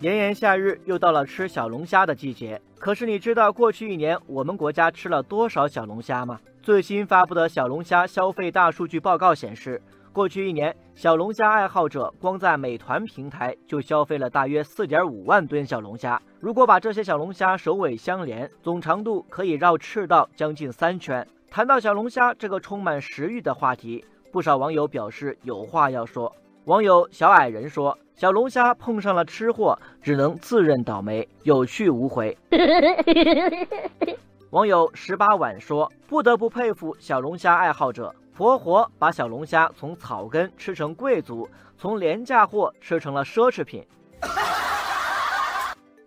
炎炎夏日又到了吃小龙虾的季节，可是你知道过去一年我们国家吃了多少小龙虾吗？最新发布的小龙虾消费大数据报告显示，过去一年小龙虾爱好者光在美团平台就消费了大约四点五万吨小龙虾。如果把这些小龙虾首尾相连，总长度可以绕赤道将近三圈。谈到小龙虾这个充满食欲的话题，不少网友表示有话要说。网友小矮人说：“小龙虾碰上了吃货，只能自认倒霉，有去无回。”网友十八碗说：“不得不佩服小龙虾爱好者，活活把小龙虾从草根吃成贵族，从廉价货吃成了奢侈品。”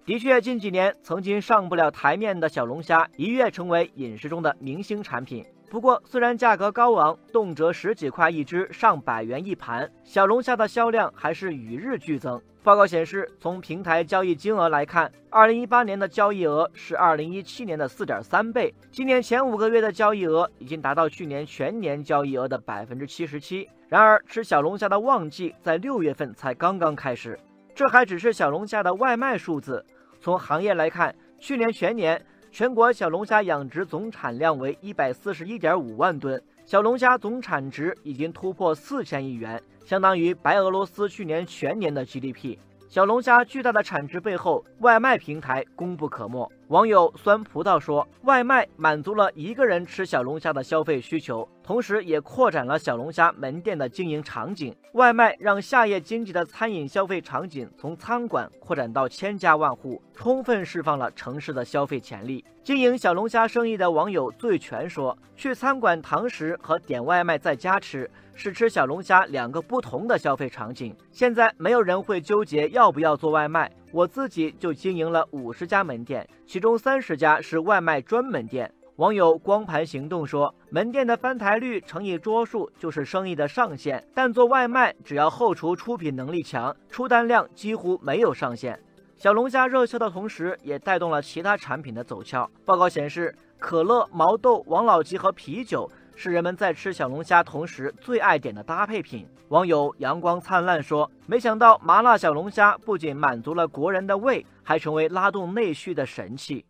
的确，近几年曾经上不了台面的小龙虾，一跃成为饮食中的明星产品。不过，虽然价格高昂，动辄十几块一只，上百元一盘，小龙虾的销量还是与日俱增。报告显示，从平台交易金额来看，二零一八年的交易额是二零一七年的四点三倍，今年前五个月的交易额已经达到去年全年交易额的百分之七十七。然而，吃小龙虾的旺季在六月份才刚刚开始，这还只是小龙虾的外卖数字。从行业来看，去年全年。全国小龙虾养殖总产量为一百四十一点五万吨，小龙虾总产值已经突破四千亿元，相当于白俄罗斯去年全年的 GDP。小龙虾巨大的产值背后，外卖平台功不可没。网友酸葡萄说：“外卖满足了一个人吃小龙虾的消费需求，同时也扩展了小龙虾门店的经营场景。外卖让夏夜经济的餐饮消费场景从餐馆扩展到千家万户，充分释放了城市的消费潜力。”经营小龙虾生意的网友醉拳说：“去餐馆堂食和点外卖在家吃。”是吃小龙虾两个不同的消费场景。现在没有人会纠结要不要做外卖，我自己就经营了五十家门店，其中三十家是外卖专门店。网友光盘行动说，门店的翻台率乘以桌数就是生意的上限，但做外卖只要后厨出品能力强，出单量几乎没有上限。小龙虾热销的同时，也带动了其他产品的走俏。报告显示，可乐、毛豆、王老吉和啤酒。是人们在吃小龙虾同时最爱点的搭配品。网友阳光灿烂说：“没想到麻辣小龙虾不仅满足了国人的胃，还成为拉动内需的神器。”